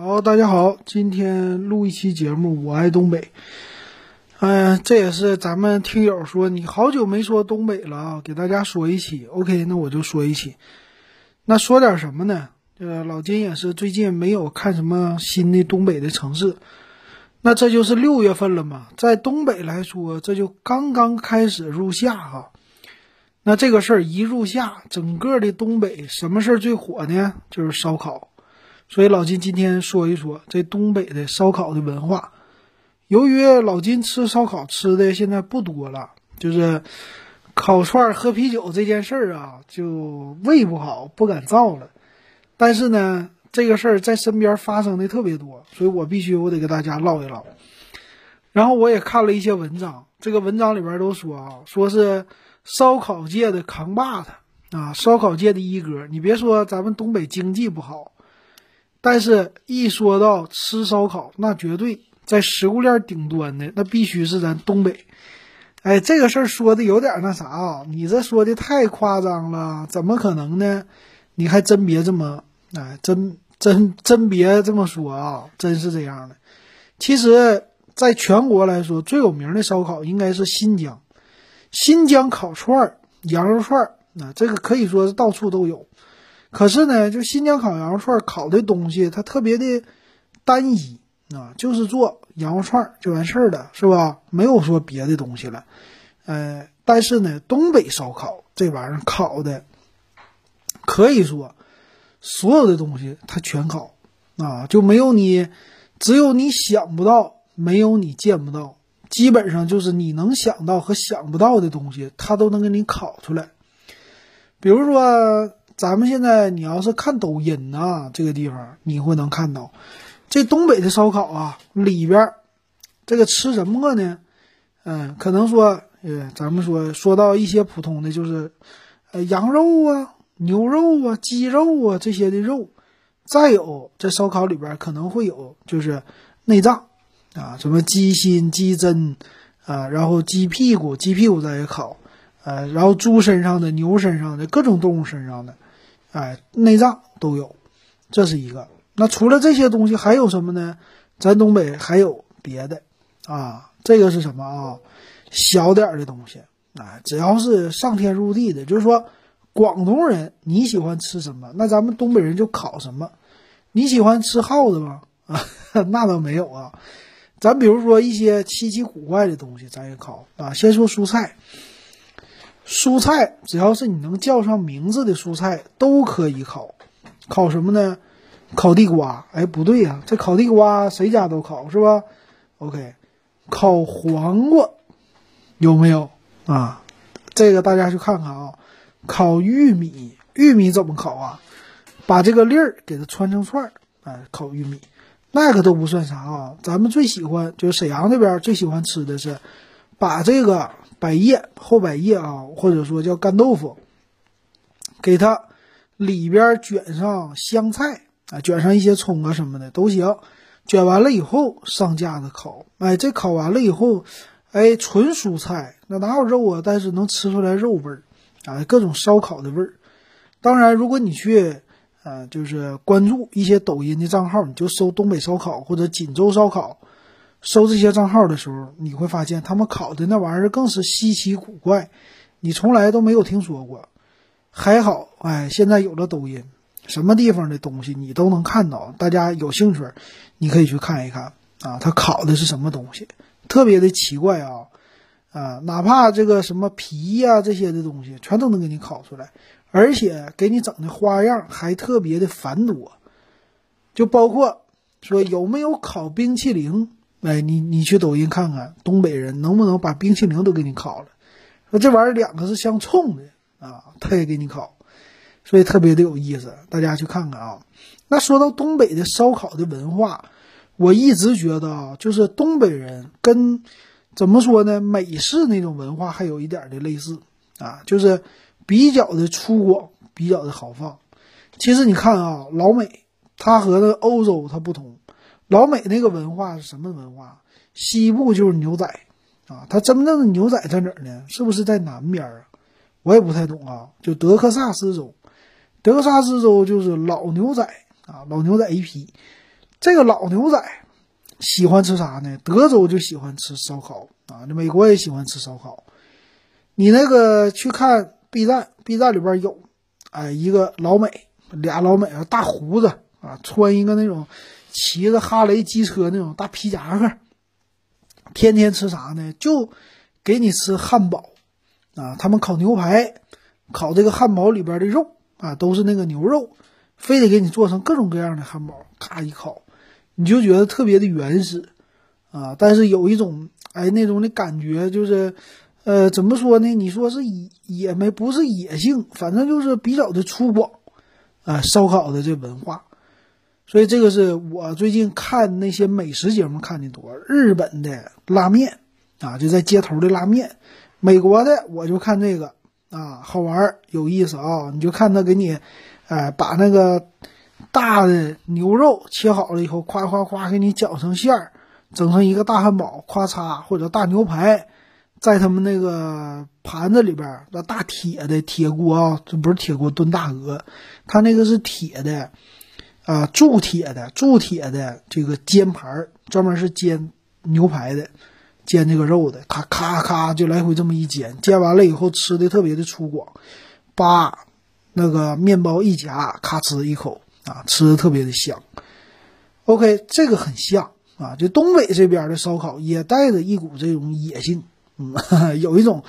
好，大家好，今天录一期节目，我爱东北。嗯、这也是咱们听友说你好久没说东北了啊，给大家说一期。OK，那我就说一期。那说点什么呢？这个老金也是最近没有看什么新的东北的城市。那这就是六月份了嘛，在东北来说，这就刚刚开始入夏哈、那这个事儿一入夏，整个的东北什么事儿最火呢？就是烧烤。所以老金今天说一说这东北的烧烤的文化。由于老金吃烧烤吃的现在不多了，就是烤串喝啤酒这件事儿啊，就胃不好，不敢造了。但是呢，这个事儿在身边发生的特别多，所以我必须我得给大家唠一唠。然后我也看了一些文章，这个文章里边都说啊，说是烧烤界的扛把子啊，烧烤界的一哥。你别说咱们东北经济不好，但是一说到吃烧烤，那绝对在食物链顶端的，那必须是咱东北。哎，这个事儿说的有点那啥啊，你这说的太夸张了，怎么可能呢？你还真别这么，哎，真真真别这么说啊，真是这样的。其实，在全国来说，最有名的烧烤应该是新疆，新疆烤串儿、羊肉串儿，那这个可以说是到处都有。可是呢，就新疆烤羊肉串烤的东西，它特别的单一啊，就是做羊肉串就完事儿了，是吧？没有说别的东西了。呃，但是呢，东北烧烤这玩意儿烤的，可以说所有的东西它全烤啊，就没有你，只有你想不到，没有你见不到，基本上就是你能想到和想不到的东西，它都能给你烤出来。比如说，咱们现在你要是看抖音呐、这个地方你会能看到，这东北的烧烤啊，里边儿这个吃什么呢？嗯，可能说，呃，咱们说说到一些普通的，就是，呃，羊肉啊、牛肉啊、鸡肉啊这些的肉，再有这烧烤里边可能会有就是内脏啊，什么鸡心、鸡胗啊，然后鸡屁股、鸡屁股咱也烤，呃，然后猪身上的、牛身上的、各种动物身上的，哎，内脏都有，这是一个。那除了这些东西还有什么呢？咱东北还有别的啊，这个是什么啊？小点儿的东西，哎，只要是上天入地的，就是说，广东人你喜欢吃什么，那咱们东北人就烤什么。你喜欢吃耗子吗？啊，那倒没有啊。咱比如说一些稀奇古怪的东西，咱也烤啊。先说蔬菜，蔬菜只要是你能叫上名字的蔬菜都可以烤。烤什么呢？烤地瓜。哎，不对呀、这烤地瓜谁家都烤是吧？OK，烤黄瓜有没有啊？这个大家去看看啊。烤玉米，玉米怎么烤啊？把这个粒儿给它穿成串儿，哎，烤玉米，那个都不算啥啊。咱们最喜欢就是沈阳那边最喜欢吃的是，把这个百叶、厚百叶啊，或者说叫干豆腐，给它里边卷上香菜啊，卷上一些葱啊什么的都行。卷完了以后上架子烤，哎，这烤完了以后，哎，纯蔬菜，那哪有肉啊？但是能吃出来肉味儿啊，各种烧烤的味儿。当然，如果你去，呃，就是关注一些抖音的账号，你就搜东北烧烤或者锦州烧烤，搜这些账号的时候，你会发现他们烤的那玩意儿更是稀奇古怪，你从来都没有听说过。还好，哎，现在有了抖音，什么地方的东西你都能看到。大家有兴趣，你可以去看一看啊，他烤的是什么东西，特别的奇怪啊啊，哪怕这个什么皮呀、这些的东西，全都能给你烤出来。而且给你整的花样还特别的繁多，就包括说有没有烤冰淇淋？哎，你你去抖音看看，东北人能不能把冰淇淋都给你烤了？说这玩意儿两个是相冲的啊，他也给你烤，所以特别的有意思，大家去看看啊。那说到东北的烧烤的文化，我一直觉得啊，就是东北人跟怎么说呢，美式那种文化还有一点的类似啊，就是。比较的粗犷，比较的豪放。其实你看啊，老美它和那欧洲它不同，老美那个文化是什么文化？西部就是牛仔啊，它真正的牛仔在哪儿呢？是不是在南边啊？我也不太懂啊。就德克萨斯州，德克萨斯州就是老牛仔啊，老牛仔一批。这个老牛仔喜欢吃啥呢？德州就喜欢吃烧烤啊，那美国也喜欢吃烧烤。你那个去看 B 站，B 站里边有，哎，一个老美，俩老美啊，大胡子啊，穿一个那种骑着哈雷机车那种大皮夹克，天天吃啥呢？就给你吃汉堡啊，他们烤牛排，烤这个汉堡里边的肉啊，都是那个牛肉，非得给你做成各种各样的汉堡，咔一烤。你就觉得特别的原始，啊，但是有一种哎那种的感觉，就是，呃，怎么说呢？你说是野也没不是野性，反正就是比较的粗犷，啊，烧烤的这文化。所以这个是我最近看那些美食节目看的多，日本的拉面啊，就在街头的拉面，美国的我就看这个啊，好玩有意思啊，你就看他给你，哎，把那个。大的牛肉切好了以后，夸夸夸给你搅成馅儿，整成一个大汉堡，咔嚓或者大牛排，在他们那个盘子里边，那大铁的铁锅啊，这不是铁锅炖大鹅，他那个是铁的，啊铸铁的铸铁的这个煎盘，专门是煎牛排的，煎这个肉的，咔咔咔就来回这么一煎，煎完了以后吃的特别的粗犷，把那个面包一夹，咔哧一口。啊，吃的特别的香。OK，这个很像啊，就东北这边的烧烤也带着一股这种野性，嗯，有一种，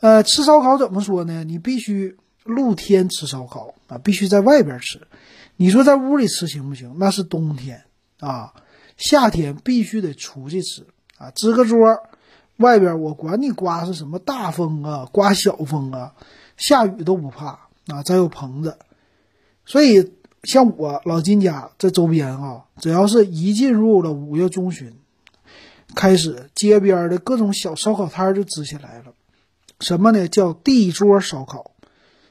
呃，吃烧烤怎么说呢？你必须露天吃烧烤啊，必须在外边吃。你说在屋里吃行不行？那是冬天啊，夏天必须得出去吃啊，支个桌，外边我管你刮是什么大风啊，刮小风啊，下雨都不怕啊，咱有棚子，所以。像我老金家这周边啊，只要是一进入了五月中旬，开始街边的各种小烧烤摊就支起来了。什么呢？叫地桌烧烤。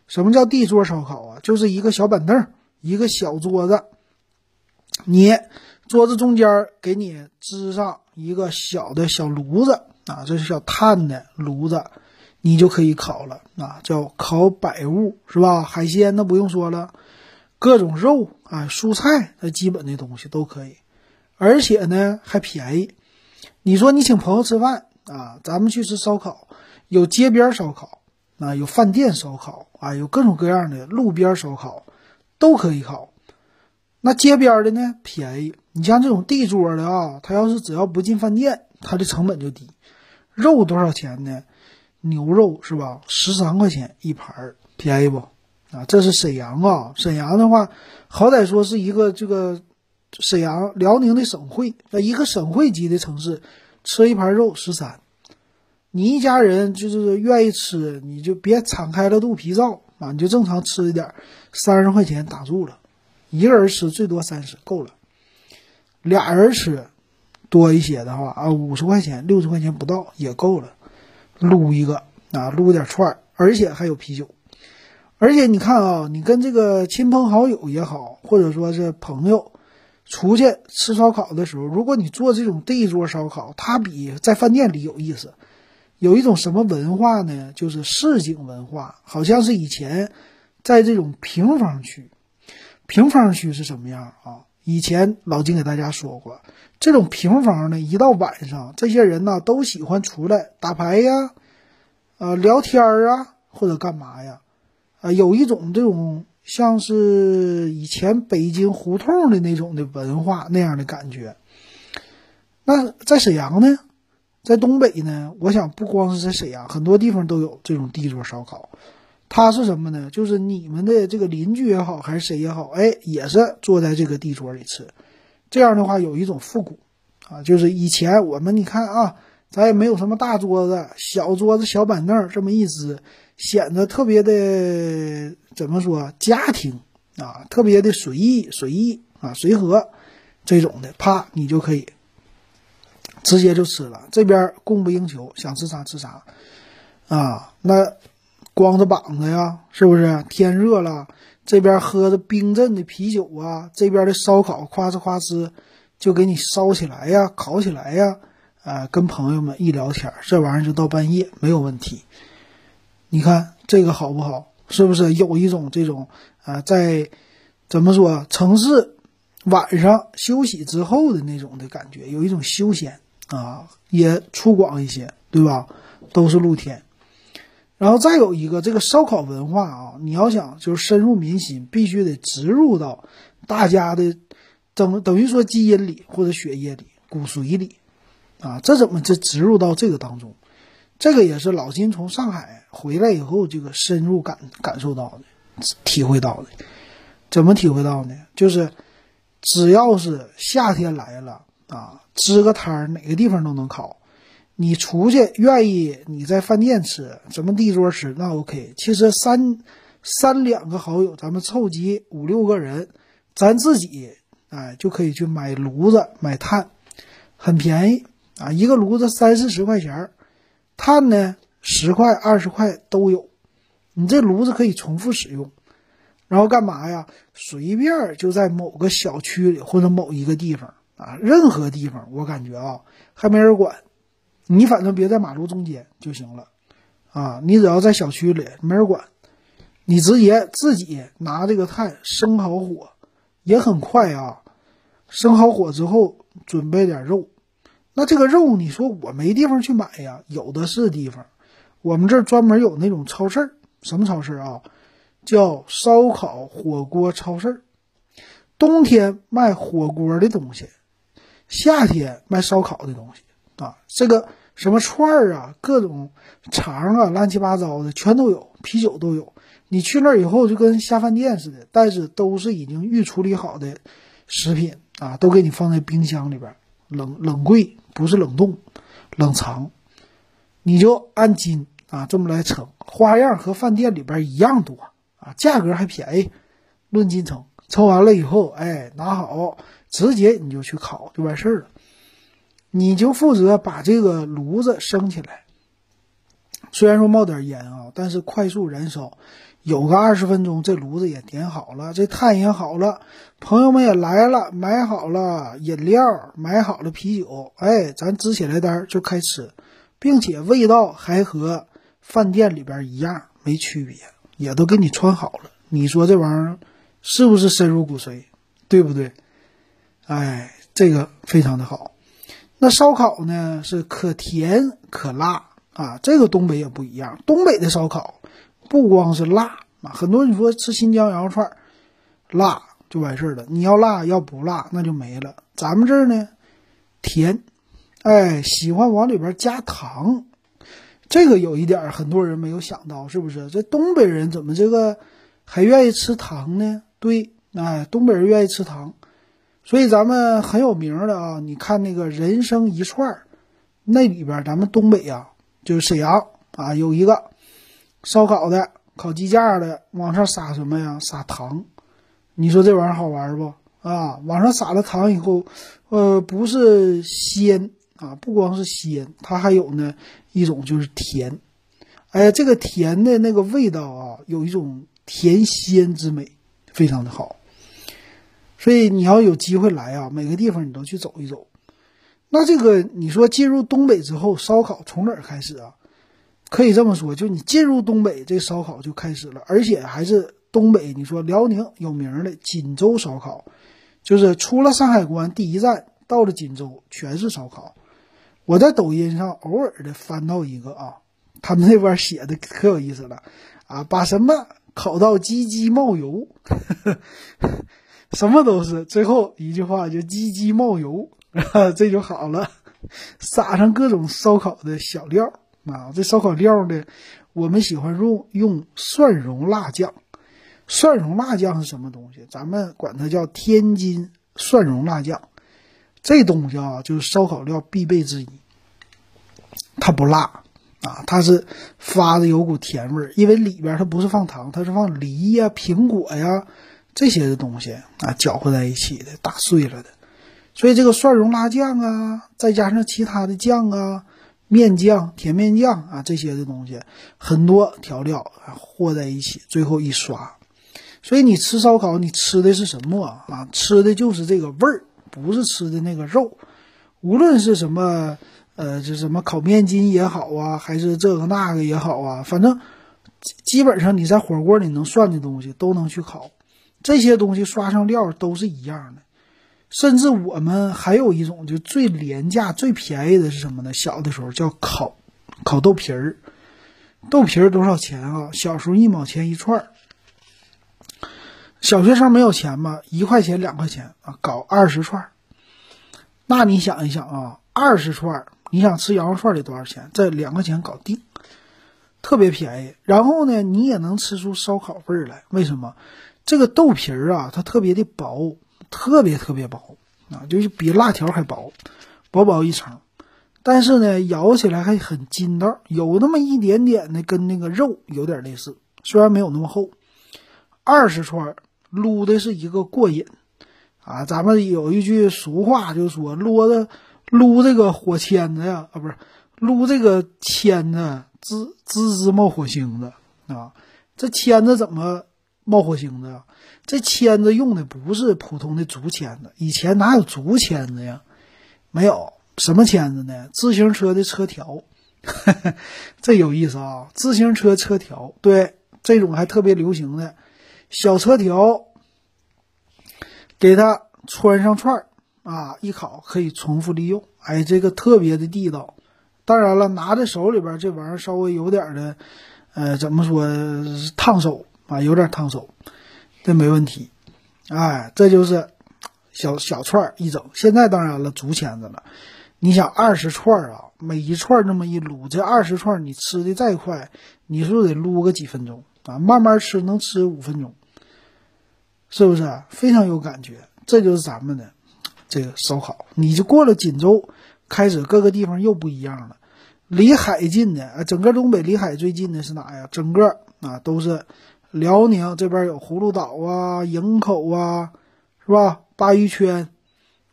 什么叫地桌烧烤啊？就是一个小板凳儿，一个小桌子，你桌子中间给你支上一个小的小炉子啊，这是小炭的炉子，你就可以烤了啊，叫烤百物是吧？海鲜那不用说了。各种肉啊，蔬菜，那基本的东西都可以，而且呢还便宜。你说你请朋友吃饭啊，咱们去吃烧烤，有街边烧烤啊，有饭店烧烤啊，有各种各样的路边烧烤，都可以烤。那街边的呢便宜，你像这种地桌的啊，它要是只要不进饭店，它的成本就低。肉多少钱呢？牛肉是吧？十三块钱一盘儿，便宜不？啊，这是沈阳啊！沈阳的话，好歹说是一个这个沈阳辽宁的省会，在一个省会级的城市，吃一盘肉十三，你一家人就是愿意吃，你就别敞开了肚皮造啊，你就正常吃一点，三十块钱打住了，一个人吃最多三十够了，俩人吃多一些的话啊，五十块钱六十块钱不到也够了，撸一个啊，撸点串儿，而且还有啤酒。而且你看啊，你跟这个亲朋好友也好，或者说是朋友出去吃烧烤的时候，如果你做这种地桌烧烤，它比在饭店里有意思。有一种什么文化呢？就是市井文化，好像是以前在这种平房区，平房区是什么样啊？以前老金给大家说过，这种平房呢，一到晚上，这些人呢都喜欢出来打牌呀，呃，聊天啊，或者干嘛呀？啊，有一种这种像是以前北京胡同的那种的文化那样的感觉。那在沈阳呢，在东北呢，我想不光是在沈阳，很多地方都有这种地桌烧烤。它是什么呢？就是你们的这个邻居也好，还是谁也好，哎，也是坐在这个地桌里吃。这样的话，有一种复古啊，就是以前我们你看啊，咱也没有什么大桌子，小桌子、小板凳这么一支。显得特别的怎么说？家庭啊，特别的随意、随意啊、随和这种的，啪，你就可以直接就吃了。这边供不应求，想吃啥吃啥啊。那光着膀子呀，是不是？天热了，这边喝着冰镇的啤酒啊，这边的烧烤夸哧夸哧就给你烧起来呀，烤起来呀，啊，跟朋友们一聊天，这玩意儿就到半夜没有问题。你看这个好不好？是不是有一种这种啊，在怎么说城市晚上休息之后的那种的感觉，有一种休闲啊，也粗犷一些，对吧？都是露天。然后再有一个这个烧烤文化啊，你要想就是深入民心，必须得植入到大家的等等于说基因里或者血液里、骨髓里啊。这怎么这植入到这个当中？这个也是老金从上海回来以后，这个深入感感受到的、体会到的。怎么体会到呢？就是只要是夏天来了啊，支个摊儿，哪个地方都能烤。你出去愿意你在饭店吃，什么地桌吃那 OK。其实三三两个好友，咱们凑齐五六个人，咱自己哎就可以去买炉子、买炭，很便宜啊，一个炉子三四十块钱儿，炭呢十块、二十块都有。你这炉子可以重复使用，然后干嘛呀？随便就在某个小区里或者某一个地方啊，任何地方，我感觉啊还没人管。你反正别在马路中间就行了，啊，你只要在小区里没人管，你直接自己拿这个炭生好火，也很快啊。生好火之后，准备点肉，那这个肉你说我没地方去买呀？有的是地方，我们这儿专门有那种超市，什么超市啊？叫烧烤火锅超市，冬天卖火锅的东西，夏天卖烧烤的东西。啊，这个什么串儿啊，各种肠啊，乱七八糟的全都有，啤酒都有。你去那儿以后就跟下饭店似的，但是都是已经预处理好的食品啊，都给你放在冰箱里边，冷冷柜，不是冷冻，冷藏。你就按斤啊这么来称，花样和饭店里边一样多啊，价格还便宜，论斤称。抽完了以后，哎，拿好，直接你就去烤就完事儿了。你就负责把这个炉子升起来，虽然说冒点烟啊，但是快速燃烧，有个二十分钟，这炉子也点好了，这炭也好了，朋友们也来了，买好了饮料，买好了啤酒，哎，咱支起来单就开吃，并且味道还和饭店里边一样，没区别，也都给你穿好了。你说这玩意儿是不是深入骨髓，对不对？哎，这个非常的好。那烧烤呢是可甜可辣啊，这个东北也不一样。东北的烧烤不光是辣，很多人说吃新疆羊肉串辣就完事儿了。你要辣要不辣那就没了。咱们这儿呢甜，哎，喜欢往里边加糖，这个有一点很多人没有想到，是不是？这东北人怎么这个还愿意吃糖呢？对，哎，东北人愿意吃糖。所以咱们很有名的啊，你看那个人生一串儿，那里边咱们东北呀，就是沈阳啊，有一个烧烤的、烤鸡架的，往上撒什么呀？撒糖。你说这玩意儿好玩不？啊，往上撒了糖以后，呃，不是鲜啊，不光是鲜，它还有呢一种就是甜。哎，这个甜的那个味道啊，有一种甜鲜之美，非常的好。所以你要有机会来啊，每个地方你都去走一走。那这个你说进入东北之后，烧烤从哪儿开始啊？可以这么说，就你进入东北，这烧烤就开始了，而且还是东北。你说辽宁有名的锦州烧烤，就是出了山海关第一站到了锦州，全是烧烤。我在抖音上偶尔的翻到一个啊，他们那边写的可有意思了啊，把什么烤到鸡鸡冒油。什么都是，最后一句话就“鸡鸡冒油”，这就好了。撒上各种烧烤的小料啊，这烧烤料呢，我们喜欢用用蒜蓉辣酱。蒜蓉辣酱是什么东西？咱们管它叫天津蒜蓉辣酱。这东西啊，就是烧烤料必备之一。它不辣啊，它是发的有股甜味儿，因为里边它不是放糖，它是放梨呀、苹果呀。这些的东西啊，搅和在一起的，打碎了的，所以这个蒜蓉辣酱啊，再加上其他的酱啊，面酱、甜面酱啊，这些的东西，很多调料和在一起，最后一刷。所以你吃烧烤，你吃的是什么啊？吃的就是这个味儿，不是吃的那个肉。无论是什么，呃，这什么烤面筋也好啊，还是这个那个也好啊，反正基本上你在火锅里能涮的东西都能去烤。这些东西刷上料都是一样的，甚至我们还有一种就最廉价、最便宜的是什么呢？小的时候叫烤烤豆皮儿，豆皮儿多少钱啊？小时候一毛钱一串儿。小学生没有钱嘛，一块钱、两块钱啊，搞二十串儿。那你想一想啊，二十串儿，你想吃羊肉串得多少钱？这两块钱搞定，特别便宜。然后呢，你也能吃出烧烤味儿来。为什么？这个豆皮儿啊，它特别的薄。特别特别薄啊，就是比辣条还薄，薄薄一层。但是呢，咬起来还很筋道，有那么一点点的跟那个肉有点类似，虽然没有那么厚。二十串撸的是一个过瘾啊！咱们有一句俗话就说：“撸的撸这个火签子呀，啊不是撸这个签子滋滋滋冒火星子啊！这签子怎么冒火星子啊？”这签子用的不是普通的竹签子，以前哪有竹签子呀？没有什么签子呢？自行车的车条，这有意思啊！自行车车条，对，这种还特别流行的，小车条，给它穿上串儿啊，一烤可以重复利用。哎，这个特别的地道。当然了，拿在手里边这玩意儿稍微有点的，呃，怎么说烫手啊？有点烫手。这没问题，哎，这就是小小串一整。现在当然了，竹签子了。你想二十串啊，每一串这么一撸，这二十串你吃的再快，你是不是得撸个几分钟啊？慢慢吃能吃五分钟，是不是非常有感觉？这就是咱们的这个烧烤。你就过了锦州，开始各个地方又不一样了。离海近的啊，整个东北离海最近的是哪呀？整个啊都是。辽宁这边有葫芦岛啊、营口啊，是吧？鲅鱼圈，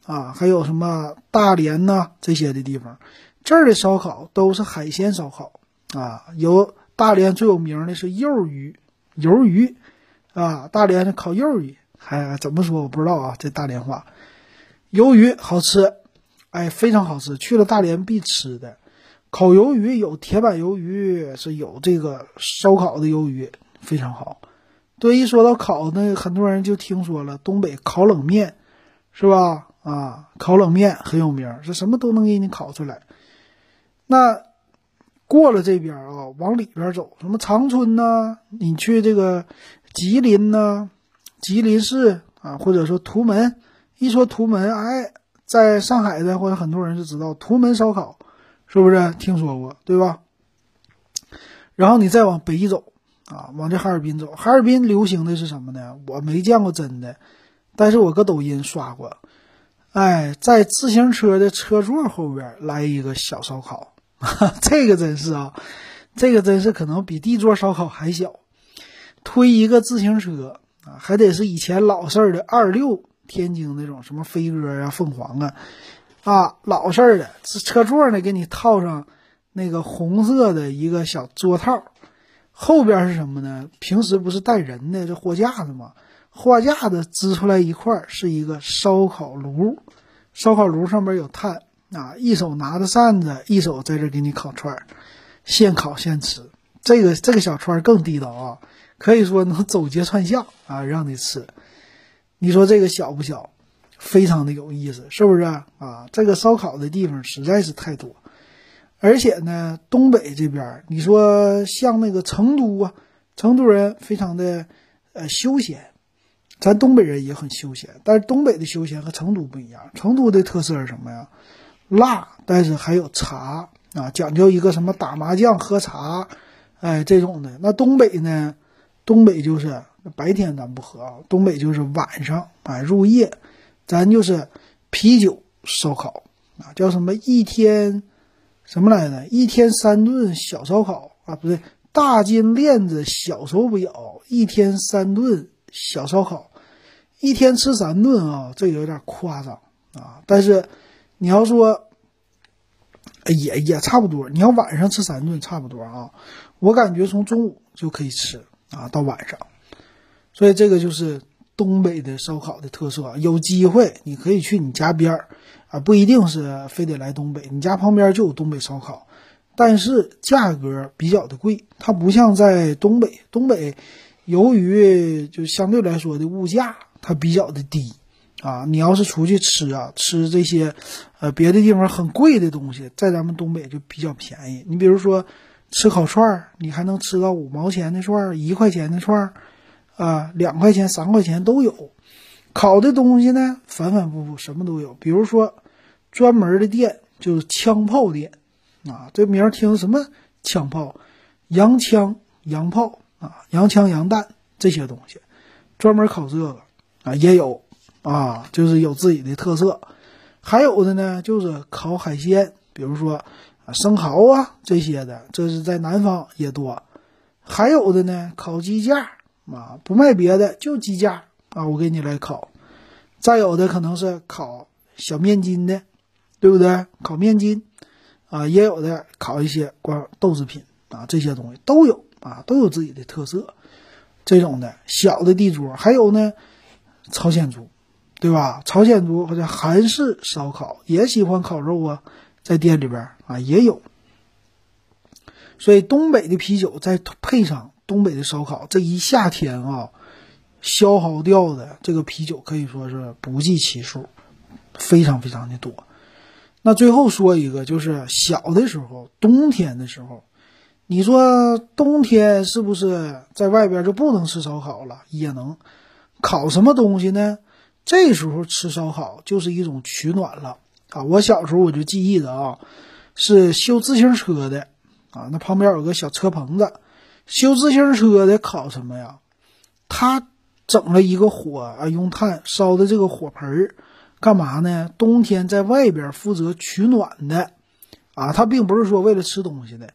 啊，还有什么大连呐这些的地方，这儿的烧烤都是海鲜烧烤啊。有大连最有名的是鱿鱼，鱿鱼，啊，大连的烤鱿鱼，还怎么说我不知道啊，这大连话，鱿鱼好吃，哎，非常好吃，去了大连必吃的。烤鱿鱼有铁板鱿鱼，是有这个烧烤的鱿鱼。非常好，对，一说到烤，那很多人就听说了东北烤冷面，是吧？啊，烤冷面很有名，是什么都能给你烤出来。那过了这边啊，往里边走，什么长春呢？你去这个吉林呢？吉林市啊，或者说图门，一说图门，哎，在上海的或者很多人就知道图门烧烤，是不是听说过？对吧？然后你再往北走。啊，往这哈尔滨走，哈尔滨流行的是什么呢？我没见过真的，但是我搁抖音刷过。哎，在自行车的车座后边来一个小烧烤，这个真是啊，这个真是可能比地座烧烤还小。推一个自行车啊，还得是以前老式的二六天津那种什么飞鸽啊、凤凰啊，啊，老式儿的车座呢，给你套上那个红色的一个小桌套。后边是什么呢？平时不是带人的这货架子吗？货架子支出来一块是一个烧烤炉，烧烤炉上面有炭啊，一手拿着扇子，一手在这给你烤串儿，现烤现吃。这个这个小串儿更地道啊，可以说能走街串巷啊，让你吃。你说这个小不小？非常的有意思，是不是啊？这个烧烤的地方实在是太多。而且呢，东北这边，你说像那个成都啊，成都人非常的呃休闲，咱东北人也很休闲，但是东北的休闲和成都不一样。成都的特色是什么呀？辣，但是还有茶啊，讲究一个什么打麻将喝茶，哎，这种的。那东北呢？东北就是白天咱不喝啊，东北就是晚上啊入夜，咱就是啤酒烧烤啊，叫什么一天。什么来着？一天三顿小烧烤啊，不对，大金链子小手表，一天三顿小烧烤，一天吃三顿啊，这有点夸张啊。但是你要说，也也差不多。你要晚上吃三顿，差不多啊。我感觉从中午就可以吃啊，到晚上。所以这个就是东北的烧烤的特色啊。有机会你可以去你家边儿。啊，不一定是非得来东北，你家旁边就有东北烧烤，但是价格比较的贵，它不像在东北，东北由于就相对来说的物价它比较的低，啊，你要是出去吃啊，吃这些，呃，别的地方很贵的东西，在咱们东北就比较便宜。你比如说吃烤串儿，你还能吃到五毛钱的串儿，一块钱的串儿，啊，两块钱、三块钱都有。烤的东西呢，反反复复，什么都有。比如说专门的店就是枪炮店，啊，这名儿听什么枪炮、洋枪、洋炮啊，洋枪、洋弹这些东西，专门烤这个啊，也有。啊，就是有自己的特色，还有的呢，就是烤海鲜，比如说生蚝啊这些的，这是在南方也多。还有的呢，烤鸡架啊，不卖别的，就鸡架啊，我给你来烤。再有的可能是烤小面筋的，对不对？烤面筋啊，也有的烤一些光豆制品啊，这些东西都有啊，都有自己的特色。这种的小的地桌，还有呢，朝鲜族。对吧？朝鲜族或者韩式烧烤也喜欢烤肉啊，在店里边啊也有。所以东北的啤酒再配上东北的烧烤，这一夏天啊，消耗掉的这个啤酒可以说是不计其数，非常非常的多。那最后说一个，就是小的时候，冬天的时候，你说冬天是不是在外边就不能吃烧烤了？也能，烤什么东西呢？这时候吃烧烤就是一种取暖了啊！我小时候我就记忆的啊，是修自行车的啊，那旁边有个小车棚子，修自行车的烤什么呀？他整了一个火啊，用炭烧的这个火盆儿，干嘛呢？冬天在外边负责取暖的啊，他并不是说为了吃东西的，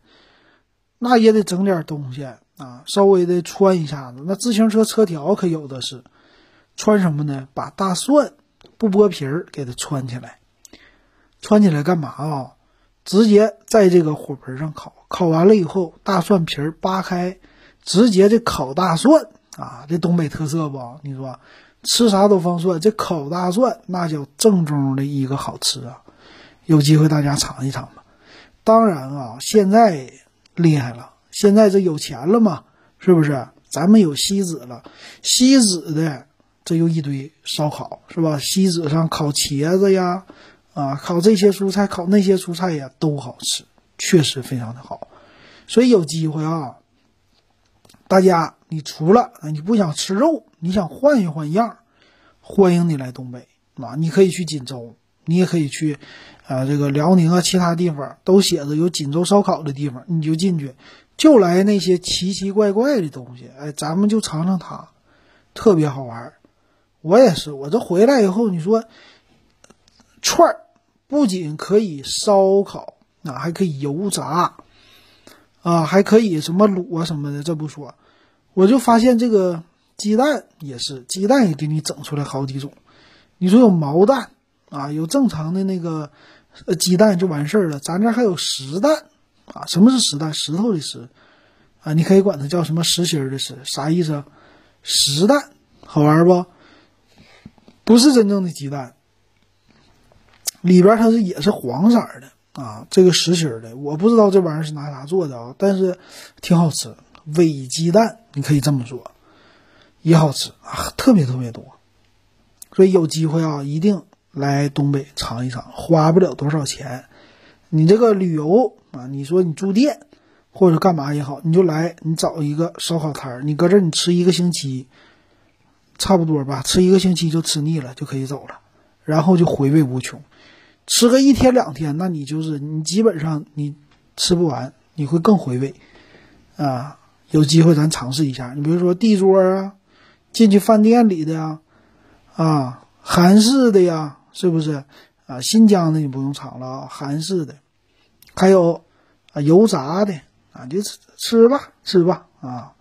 那也得整点东西啊，稍微的穿一下子。那自行车车条可有的是。穿什么呢？把大蒜不剥皮儿给它穿起来，穿起来干嘛啊？直接在这个火盆上烤，烤完了以后，大蒜皮儿扒开，直接这烤大蒜啊，这东北特色不？你说吃啥都放蒜，这烤大蒜那叫正宗的一个好吃啊！有机会大家尝一尝吧。当然啊，现在厉害了，现在这有钱了嘛，是不是？咱们有锡纸了，锡纸的。这又一堆烧烤是吧？锡纸上烤茄子呀，啊，烤这些蔬菜，烤那些蔬菜呀，都好吃，确实非常的好。所以有机会啊，大家你除了你不想吃肉，你想换一换样，欢迎你来东北啊！你可以去锦州，你也可以去啊，这个辽宁啊，其他地方都写着有锦州烧烤的地方，你就进去，就来那些奇奇怪怪的东西，哎，咱们就尝尝它，特别好玩。我也是，我这回来以后，你说串儿不仅可以烧烤啊，还可以油炸啊，还可以什么卤啊什么的。这不说，我就发现这个鸡蛋也是，鸡蛋也给你整出来好几种。你说有毛蛋啊，有正常的那个呃鸡蛋就完事儿了。咱这还有石蛋啊，什么是石蛋？石头的石啊，你可以管它叫什么实心儿的石，啥意思？石蛋好玩不？不是真正的鸡蛋，里边它是也是黄色的啊，这个实心的，我不知道这玩意儿是拿啥做的啊，但是挺好吃，伪鸡蛋你可以这么说，也好吃啊，特别特别多，所以有机会啊，一定来东北尝一尝，花不了多少钱，你这个旅游啊，你说你住店或者干嘛也好，你就来，你找一个烧烤摊儿，你搁这儿你吃一个星期。差不多吧，吃一个星期就吃腻了，就可以走了，然后就回味无穷。吃个一天两天，那你就是你基本上你吃不完，你会更回味啊。有机会咱尝试一下，你比如说地桌啊，进去饭店里的呀，啊，韩式的呀，是不是啊？新疆的你不用尝了啊，韩式的，还有啊油炸的啊，就吃吃吧，吃吧啊。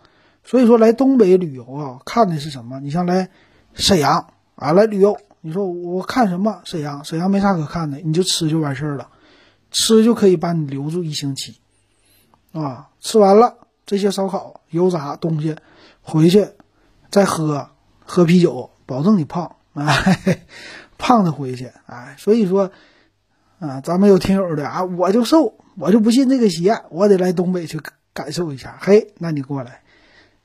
所以说来东北旅游啊，看的是什么？你像来沈阳啊，来旅游，你说我看什么？沈阳，沈阳没啥可看的，你就吃就完事儿了，吃就可以把你留住一星期，啊，吃完了这些烧烤、油炸东西，回去再喝喝啤酒，保证你胖，哎，胖的回去，哎，所以说啊，咱们有听友的啊，我就瘦，我就不信这个邪，我得来东北去感受一下，嘿，那你过来。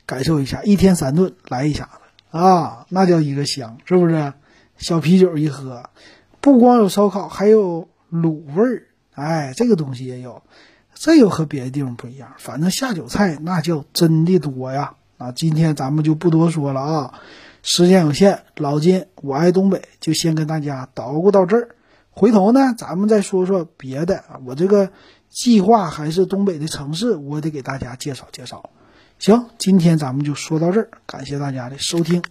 感受一下，一天三顿来一下子啊，那叫一个香，是不是？小啤酒一喝，不光有烧烤，还有卤味儿。哎，这个东西也有，这又和别的地方不一样。反正下酒菜那叫真的多呀！啊，今天咱们就不多说了啊，时间有限，老金我爱东北就先跟大家捣鼓到这儿。回头呢，咱们再说说别的啊。我这个计划还是东北的城市，我得给大家介绍介绍。行，今天咱们就说到这儿，感谢大家的收听。